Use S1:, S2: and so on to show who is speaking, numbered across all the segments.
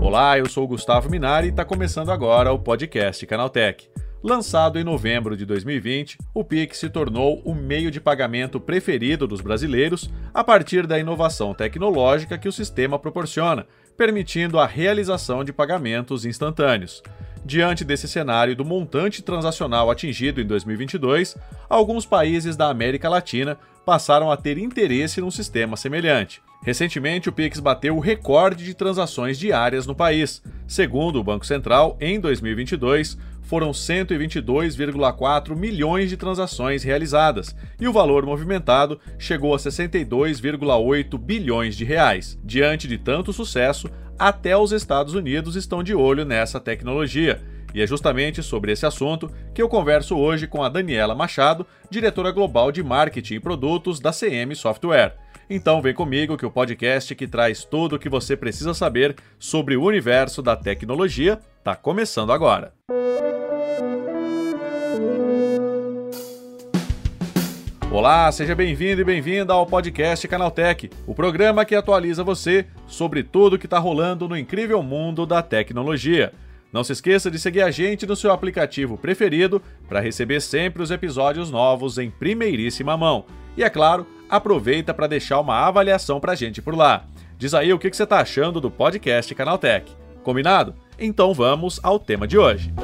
S1: Olá, eu sou Gustavo Minari e está começando agora o podcast Canaltech. Lançado em novembro de 2020, o Pix se tornou o meio de pagamento preferido dos brasileiros a partir da inovação tecnológica que o sistema proporciona, permitindo a realização de pagamentos instantâneos. Diante desse cenário do montante transacional atingido em 2022, alguns países da América Latina passaram a ter interesse num sistema semelhante. Recentemente, o Pix bateu o recorde de transações diárias no país. Segundo o Banco Central, em 2022, foram 122,4 milhões de transações realizadas e o valor movimentado chegou a 62,8 bilhões de reais. Diante de tanto sucesso, até os Estados Unidos estão de olho nessa tecnologia. E é justamente sobre esse assunto que eu converso hoje com a Daniela Machado, diretora global de marketing e produtos da CM Software. Então vem comigo que o podcast que traz tudo o que você precisa saber sobre o universo da tecnologia está começando agora. Olá, seja bem-vindo e bem-vinda ao podcast Canaltech, o programa que atualiza você sobre tudo que está rolando no incrível mundo da tecnologia. Não se esqueça de seguir a gente no seu aplicativo preferido para receber sempre os episódios novos em primeiríssima mão. E é claro, aproveita para deixar uma avaliação para a gente por lá. Diz aí o que você está achando do podcast Canaltech. Combinado? Então vamos ao tema de hoje.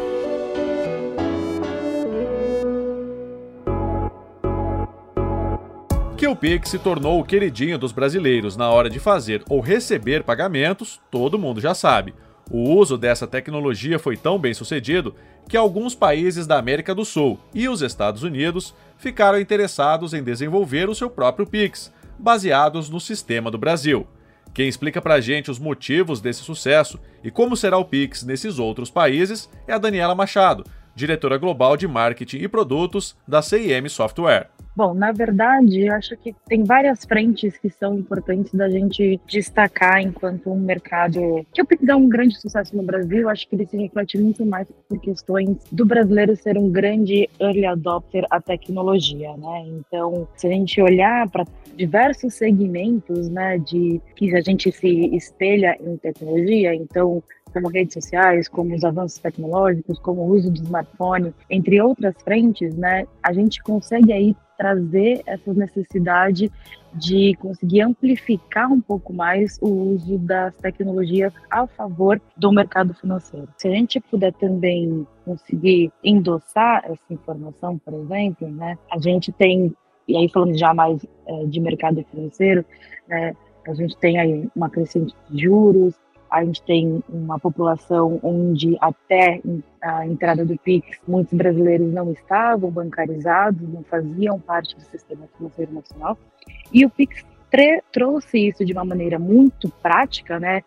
S1: Que o Pix se tornou o queridinho dos brasileiros na hora de fazer ou receber pagamentos, todo mundo já sabe. O uso dessa tecnologia foi tão bem sucedido que alguns países da América do Sul e os Estados Unidos ficaram interessados em desenvolver o seu próprio Pix, baseados no sistema do Brasil. Quem explica pra gente os motivos desse sucesso e como será o Pix nesses outros países é a Daniela Machado, diretora global de marketing e produtos da CIM Software.
S2: Bom, na verdade, eu acho que tem várias frentes que são importantes da gente destacar enquanto um mercado que Pix é um grande sucesso no Brasil. Acho que ele se reflete muito mais por questões do brasileiro ser um grande early adopter à tecnologia, né? Então, se a gente olhar para diversos segmentos, né, de que a gente se espelha em tecnologia, então como redes sociais, como os avanços tecnológicos, como o uso do smartphone, entre outras frentes, né, a gente consegue aí trazer essa necessidade de conseguir amplificar um pouco mais o uso das tecnologias a favor do mercado financeiro. Se a gente puder também conseguir endossar essa informação, por exemplo, né, a gente tem, e aí falando já mais é, de mercado financeiro, né, a gente tem aí uma crescente de juros, a gente tem uma população onde até a entrada do Pix, muitos brasileiros não estavam bancarizados, não faziam parte do sistema financeiro nacional. E o Pix trouxe isso de uma maneira muito prática, né?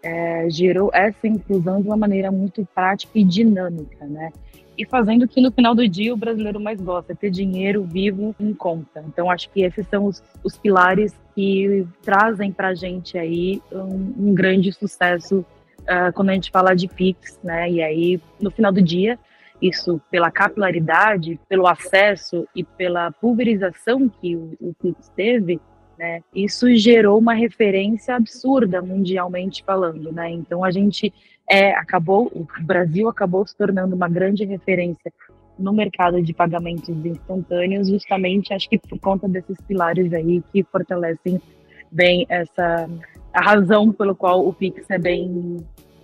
S2: É, gerou essa inclusão de uma maneira muito prática e dinâmica, né? E fazendo o que no final do dia o brasileiro mais gosta, ter dinheiro vivo em conta. Então acho que esses são os, os pilares que trazem para a gente aí um, um grande sucesso uh, quando a gente fala de Pix, né? E aí no final do dia isso pela capilaridade, pelo acesso e pela pulverização que o, o Pix teve, né? Isso gerou uma referência absurda mundialmente falando, né? Então a gente é, acabou, o Brasil acabou se tornando uma grande referência no mercado de pagamentos instantâneos, justamente acho que por conta desses pilares aí que fortalecem bem essa a razão pelo qual o Pix é bem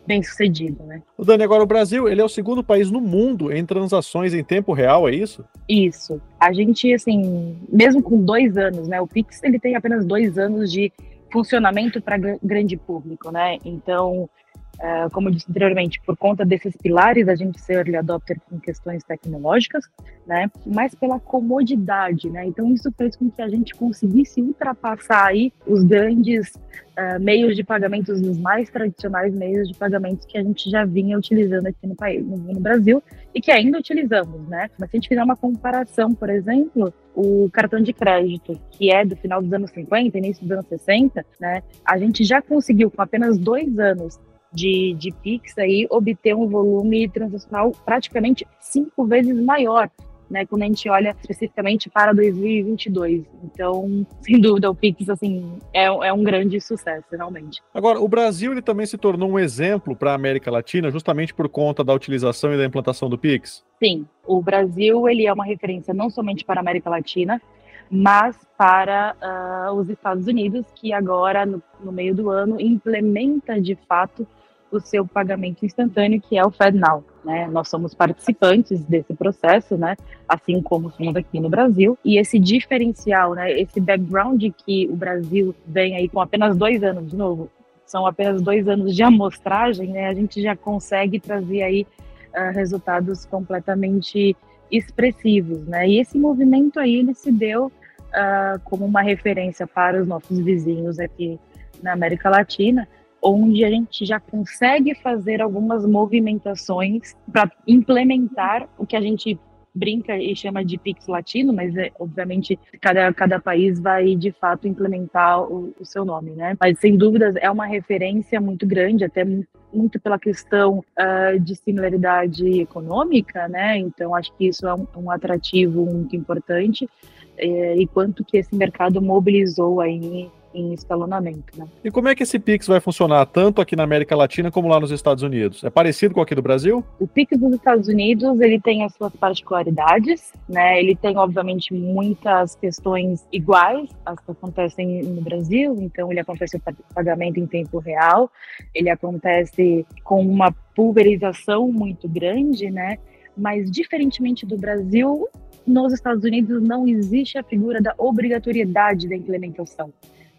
S2: bem sucedido, né?
S1: O Dani, agora o Brasil, ele é o segundo país no mundo em transações em tempo real, é isso?
S2: Isso. A gente, assim, mesmo com dois anos, né? O Pix, ele tem apenas dois anos de funcionamento para grande público, né? Então, Uh, como eu disse anteriormente, por conta desses pilares, a gente ser early adopter com questões tecnológicas, né? Mas pela comodidade, né? Então isso fez com que a gente conseguisse ultrapassar aí os grandes uh, meios de pagamentos, os mais tradicionais meios de pagamentos que a gente já vinha utilizando aqui no país, no Brasil, e que ainda utilizamos, né? Mas se a gente fizer uma comparação, por exemplo, o cartão de crédito, que é do final dos anos 50, início dos anos 60, né? A gente já conseguiu, com apenas dois anos, de, de Pix aí obter um volume transacional praticamente cinco vezes maior né, quando a gente olha especificamente para 2022. Então, sem dúvida, o Pix assim é, é um grande sucesso, realmente.
S1: Agora, o Brasil ele também se tornou um exemplo para a América Latina, justamente por conta da utilização e da implantação do Pix.
S2: Sim, o Brasil ele é uma referência não somente para a América Latina, mas para uh, os Estados Unidos, que agora, no, no meio do ano, implementa de fato o seu pagamento instantâneo, que é o FedNow. Né? Nós somos participantes desse processo, né? assim como somos aqui no Brasil. E esse diferencial, né? esse background que o Brasil vem aí com apenas dois anos, de novo, são apenas dois anos de amostragem, né? a gente já consegue trazer aí uh, resultados completamente expressivos. Né? E esse movimento aí ele se deu uh, como uma referência para os nossos vizinhos aqui na América Latina, onde a gente já consegue fazer algumas movimentações para implementar o que a gente brinca e chama de Pix Latino, mas é, obviamente cada, cada país vai de fato implementar o, o, seu nome, né? Mas sem dúvidas é uma referência muito grande, até muito pela questão uh, de similaridade econômica, né? Então acho que isso é um, um atrativo muito importante é, e quanto que esse mercado mobilizou aí em escalonamento. Né?
S1: E como é que esse Pix vai funcionar tanto aqui na América Latina como lá nos Estados Unidos? É parecido com aqui do Brasil?
S2: O Pix dos Estados Unidos ele tem as suas particularidades, né? Ele tem obviamente muitas questões iguais às que acontecem no Brasil. Então ele acontece o pagamento em tempo real, ele acontece com uma pulverização muito grande, né? Mas diferentemente do Brasil, nos Estados Unidos não existe a figura da obrigatoriedade da implementação.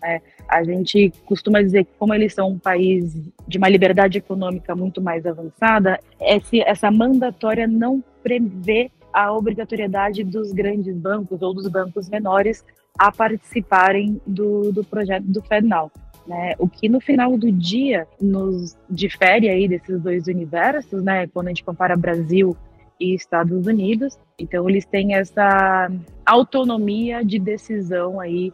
S2: É, a gente costuma dizer que, como eles são um país de uma liberdade econômica muito mais avançada, esse, essa mandatória não prevê a obrigatoriedade dos grandes bancos ou dos bancos menores a participarem do, do projeto do FedNow. Né? O que no final do dia nos difere aí desses dois universos, né? Quando a gente compara Brasil e Estados Unidos, então eles têm essa autonomia de decisão aí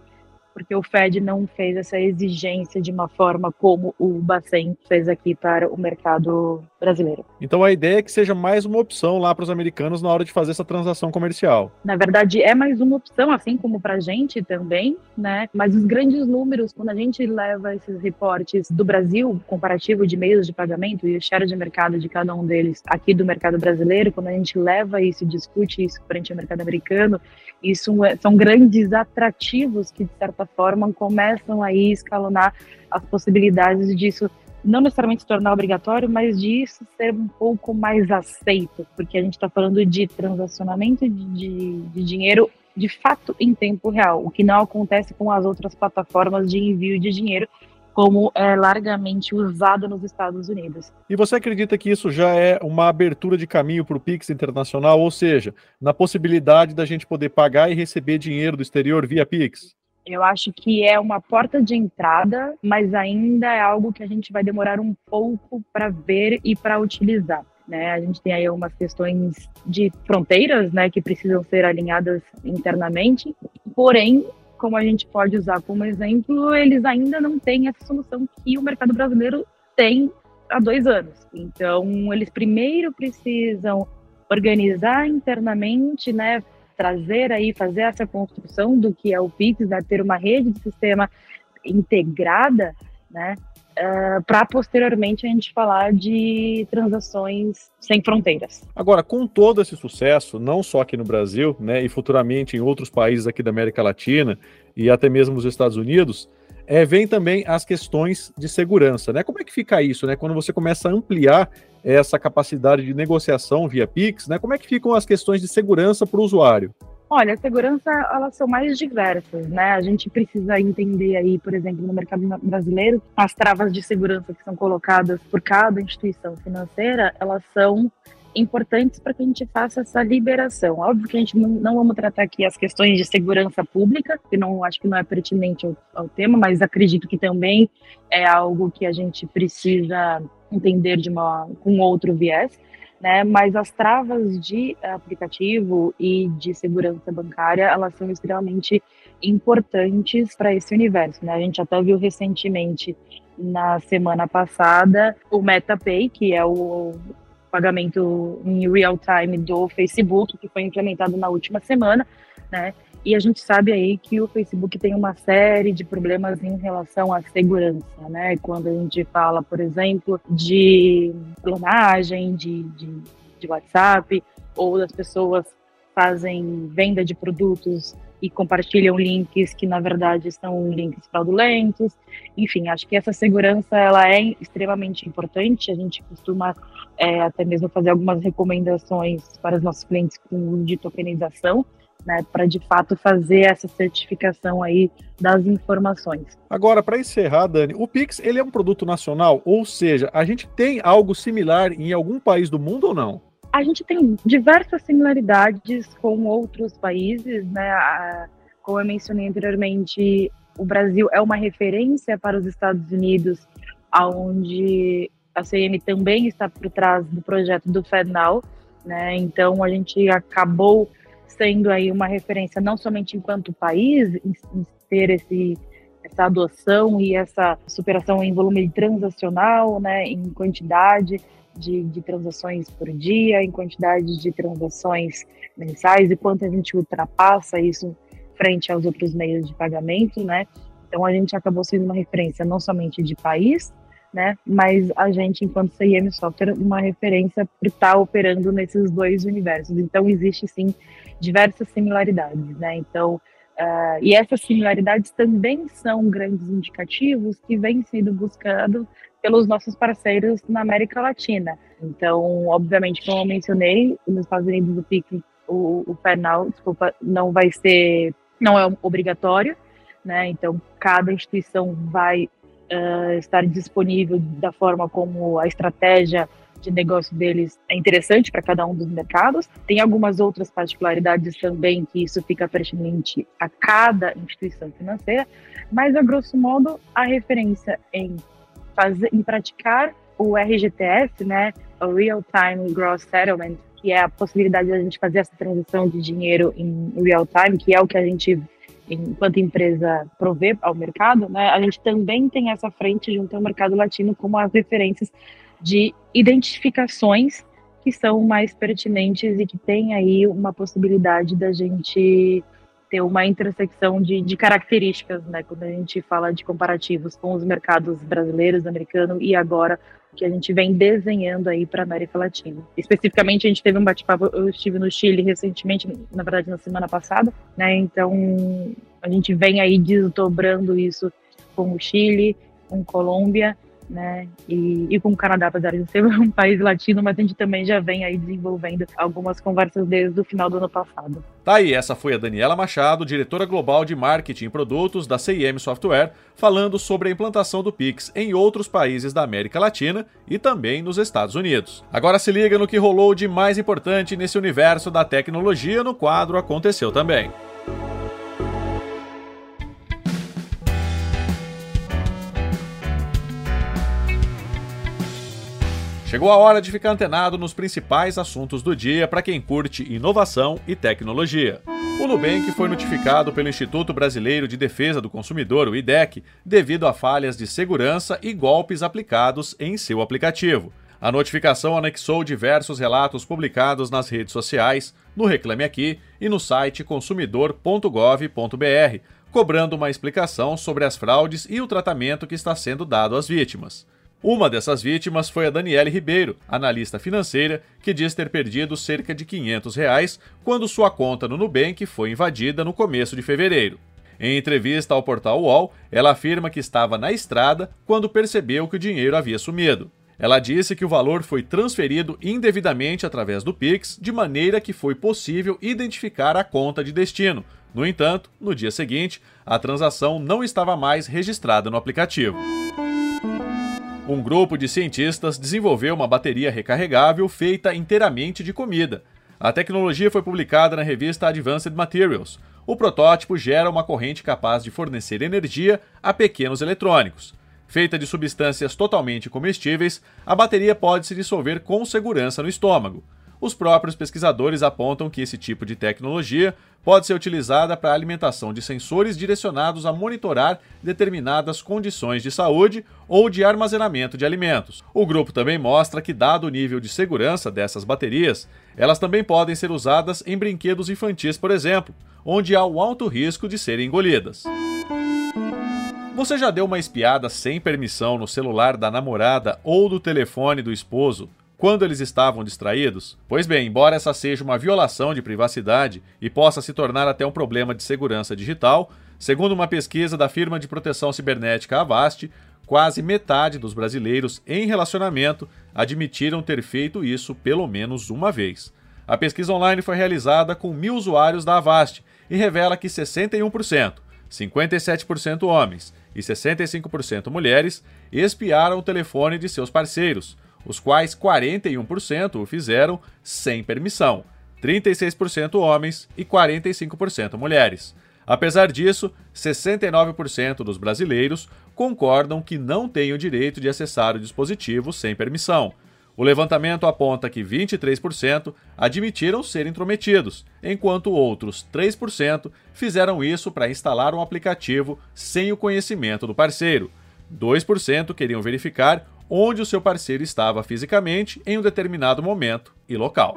S2: porque o Fed não fez essa exigência de uma forma como o Bacen fez aqui para o mercado brasileiro.
S1: Então a ideia é que seja mais uma opção lá para os americanos na hora de fazer essa transação comercial.
S2: Na verdade, é mais uma opção, assim como para a gente também, né? Mas os grandes números, quando a gente leva esses reportes do Brasil, comparativo de meios de pagamento e o share de mercado de cada um deles aqui do mercado brasileiro, quando a gente leva isso e discute isso frente ao mercado americano, isso é, são grandes atrativos que, de certa forma, começam a escalonar as possibilidades disso não necessariamente se tornar obrigatório, mas disso ser um pouco mais aceito, porque a gente está falando de transacionamento de, de, de, dinheiro de fato em tempo real, o que não acontece com as outras plataformas de envio de dinheiro, como é largamente usado nos Estados Unidos.
S1: E você acredita que isso já é uma abertura de caminho para o Pix internacional, ou seja, na possibilidade da gente poder pagar e receber dinheiro do exterior via Pix?
S2: Eu acho que é uma porta de entrada, mas ainda é algo que a gente vai demorar um pouco para ver e para utilizar. Né? A gente tem aí algumas questões de fronteiras, né, que precisam ser alinhadas internamente. Porém, como a gente pode usar como exemplo, eles ainda não têm essa solução que o mercado brasileiro tem há dois anos. Então, eles primeiro precisam organizar internamente, né, trazer aí, fazer essa construção do que é o Pix, né, ter uma rede de sistema integrada, né, uh, para posteriormente a gente falar de transações sem fronteiras.
S1: Agora, com todo esse sucesso, não só aqui no Brasil, né, e futuramente em outros países aqui da América Latina e até mesmo nos Estados Unidos, é, vem também as questões de segurança, né? Como é que fica isso, né? Quando você começa a ampliar essa capacidade de negociação via Pix, né? Como é que ficam as questões de segurança para o usuário?
S2: Olha, a segurança, elas são mais diversas, né? A gente precisa entender aí, por exemplo, no mercado brasileiro, as travas de segurança que são colocadas por cada instituição financeira, elas são importantes para que a gente faça essa liberação. Óbvio que a gente não, não, vamos tratar aqui as questões de segurança pública, que não acho que não é pertinente ao, ao tema, mas acredito que também é algo que a gente precisa entender de uma com outro viés né? Mas as travas de aplicativo e de segurança bancária, elas são extremamente importantes para esse universo, né? A gente até viu recentemente na semana passada o MetaPay, que é o pagamento em real time do Facebook, que foi implementado na última semana, né? E a gente sabe aí que o Facebook tem uma série de problemas em relação à segurança, né? Quando a gente fala, por exemplo, de clonagem, de, de, de WhatsApp, ou das pessoas fazem venda de produtos e compartilham links que na verdade são links fraudulentos. Enfim, acho que essa segurança ela é extremamente importante. A gente costuma é, até mesmo fazer algumas recomendações para os nossos clientes com de tokenização né, para de fato fazer essa certificação aí das informações.
S1: Agora, para encerrar, Dani, o Pix ele é um produto nacional, ou seja, a gente tem algo similar em algum país do mundo ou não?
S2: A gente tem diversas similaridades com outros países, né? Como eu mencionei anteriormente, o Brasil é uma referência para os Estados Unidos, aonde a CM também está por trás do projeto do FedNow, né? Então a gente acabou sendo aí uma referência não somente enquanto país, em, em ter esse, essa adoção e essa superação em volume transacional, né, em quantidade de, de transações por dia, em quantidade de transações mensais e quanto a gente ultrapassa isso frente aos outros meios de pagamento, né? Então a gente acabou sendo uma referência não somente de país, né? Mas a gente, enquanto CIM Software, uma referência por estar operando nesses dois universos. Então existe sim diversas similaridades, né? Então, uh, e essas similaridades também são grandes indicativos que vêm sendo buscados pelos nossos parceiros na América Latina. Então, obviamente, como eu mencionei, nos Estados Unidos o PIC, o, o desculpa, não vai ser, não é obrigatório, né? Então, cada instituição vai uh, estar disponível da forma como a estratégia de negócio deles é interessante para cada um dos mercados. Tem algumas outras particularidades também que isso fica pertinente a cada instituição financeira, mas a grosso modo a referência em fazer, em praticar o RGTS, né, o Real Time Gross Settlement, que é a possibilidade de a gente fazer essa transição de dinheiro em real time, que é o que a gente enquanto empresa provê ao mercado, né, a gente também tem essa frente junto ao mercado latino como as referências de identificações que são mais pertinentes e que tem aí uma possibilidade da gente ter uma intersecção de, de características, né, quando a gente fala de comparativos com os mercados brasileiros, americano e agora que a gente vem desenhando aí para a América Latina. Especificamente, a gente teve um bate-papo, eu estive no Chile recentemente, na verdade na semana passada, né? Então, a gente vem aí desdobrando isso com o Chile, com Colômbia né? E, e com o Canadá, apesar de ser um país latino, mas a gente também já vem aí desenvolvendo algumas conversas desde o final do ano passado.
S1: Tá aí, essa foi a Daniela Machado, diretora global de marketing e produtos da CIM Software, falando sobre a implantação do Pix em outros países da América Latina e também nos Estados Unidos. Agora se liga no que rolou de mais importante nesse universo da tecnologia no quadro Aconteceu Também. Chegou a hora de ficar antenado nos principais assuntos do dia para quem curte inovação e tecnologia. O Nubank foi notificado pelo Instituto Brasileiro de Defesa do Consumidor, o IDEC, devido a falhas de segurança e golpes aplicados em seu aplicativo. A notificação anexou diversos relatos publicados nas redes sociais, no Reclame Aqui e no site consumidor.gov.br, cobrando uma explicação sobre as fraudes e o tratamento que está sendo dado às vítimas. Uma dessas vítimas foi a Daniele Ribeiro, analista financeira, que diz ter perdido cerca de 500 reais quando sua conta no Nubank foi invadida no começo de fevereiro. Em entrevista ao portal UOL, ela afirma que estava na estrada quando percebeu que o dinheiro havia sumido. Ela disse que o valor foi transferido indevidamente através do Pix, de maneira que foi possível identificar a conta de destino. No entanto, no dia seguinte, a transação não estava mais registrada no aplicativo um grupo de cientistas desenvolveu uma bateria recarregável feita inteiramente de comida. A tecnologia foi publicada na revista Advanced Materials. O protótipo gera uma corrente capaz de fornecer energia a pequenos eletrônicos. Feita de substâncias totalmente comestíveis, a bateria pode se dissolver com segurança no estômago. Os próprios pesquisadores apontam que esse tipo de tecnologia pode ser utilizada para a alimentação de sensores direcionados a monitorar determinadas condições de saúde ou de armazenamento de alimentos. O grupo também mostra que, dado o nível de segurança dessas baterias, elas também podem ser usadas em brinquedos infantis, por exemplo, onde há o alto risco de serem engolidas. Você já deu uma espiada sem permissão no celular da namorada ou do telefone do esposo quando eles estavam distraídos? Pois bem, embora essa seja uma violação de privacidade e possa se tornar até um problema de segurança digital, segundo uma pesquisa da firma de proteção cibernética Avast, quase metade dos brasileiros em relacionamento admitiram ter feito isso pelo menos uma vez. A pesquisa online foi realizada com mil usuários da Avast e revela que 61%, 57% homens e 65% mulheres espiaram o telefone de seus parceiros, os quais 41% o fizeram sem permissão, 36% homens e 45% mulheres. Apesar disso, 69% dos brasileiros concordam que não têm o direito de acessar o dispositivo sem permissão. O levantamento aponta que 23% admitiram ser intrometidos, enquanto outros 3% fizeram isso para instalar um aplicativo sem o conhecimento do parceiro. 2% queriam verificar onde o seu parceiro estava fisicamente em um determinado momento e local.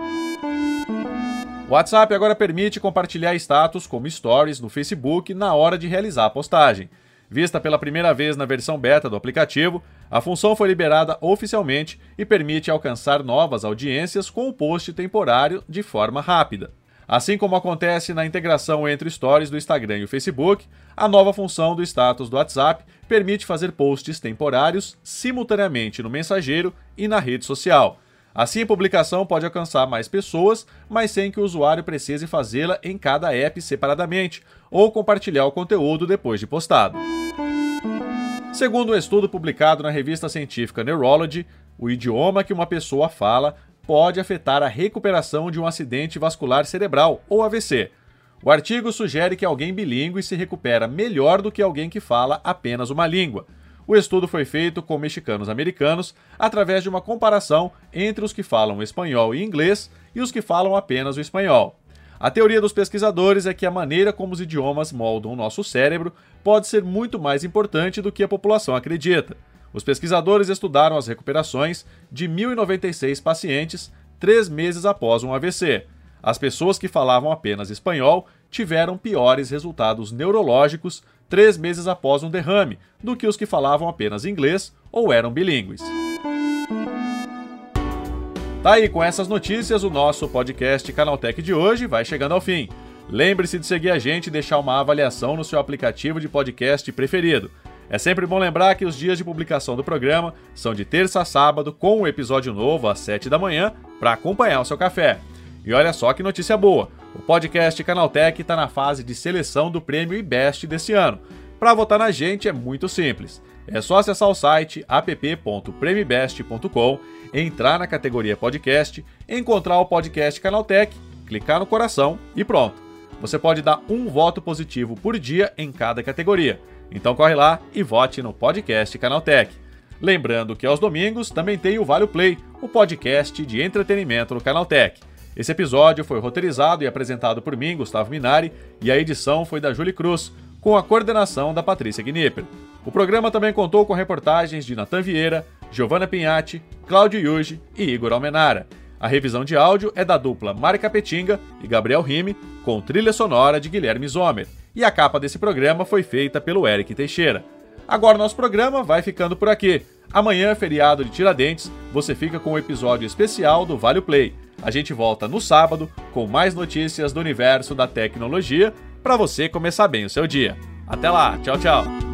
S1: O WhatsApp agora permite compartilhar status como stories no Facebook na hora de realizar a postagem. Vista pela primeira vez na versão beta do aplicativo, a função foi liberada oficialmente e permite alcançar novas audiências com o post temporário de forma rápida. Assim como acontece na integração entre stories do Instagram e o Facebook, a nova função do status do WhatsApp permite fazer posts temporários simultaneamente no mensageiro e na rede social. Assim, a publicação pode alcançar mais pessoas, mas sem que o usuário precise fazê-la em cada app separadamente ou compartilhar o conteúdo depois de postado. Segundo um estudo publicado na revista científica Neurology, o idioma que uma pessoa fala pode afetar a recuperação de um acidente vascular cerebral, ou AVC. O artigo sugere que alguém bilíngue se recupera melhor do que alguém que fala apenas uma língua. O estudo foi feito com mexicanos americanos através de uma comparação entre os que falam espanhol e inglês e os que falam apenas o espanhol. A teoria dos pesquisadores é que a maneira como os idiomas moldam o nosso cérebro pode ser muito mais importante do que a população acredita. Os pesquisadores estudaram as recuperações de 1.096 pacientes três meses após um AVC. As pessoas que falavam apenas espanhol tiveram piores resultados neurológicos três meses após um derrame do que os que falavam apenas inglês ou eram bilíngues. Tá aí, com essas notícias, o nosso podcast Canaltech de hoje vai chegando ao fim. Lembre-se de seguir a gente e deixar uma avaliação no seu aplicativo de podcast preferido. É sempre bom lembrar que os dias de publicação do programa são de terça a sábado, com um episódio novo às 7 da manhã, para acompanhar o seu café. E olha só que notícia boa: o podcast Canaltech está na fase de seleção do prêmio IBEST desse ano. Para votar na gente é muito simples. É só acessar o site app.premibest.com, entrar na categoria podcast, encontrar o podcast Canaltech, clicar no coração e pronto. Você pode dar um voto positivo por dia em cada categoria. Então corre lá e vote no podcast Canaltech. Lembrando que aos domingos também tem o Vale Play, o podcast de entretenimento no Canaltech. Esse episódio foi roteirizado e apresentado por mim, Gustavo Minari, e a edição foi da Julie Cruz, com a coordenação da Patrícia Gnipper. O programa também contou com reportagens de Natan Vieira, Giovanna Pinhatti, Cláudio Yuji e Igor Almenara. A revisão de áudio é da dupla Mari Capetinga e Gabriel Rime, com trilha sonora de Guilherme Zomer e a capa desse programa foi feita pelo Eric Teixeira. Agora nosso programa vai ficando por aqui. Amanhã, feriado de Tiradentes, você fica com o um episódio especial do Vale Play. A gente volta no sábado com mais notícias do universo da tecnologia para você começar bem o seu dia. Até lá, tchau, tchau.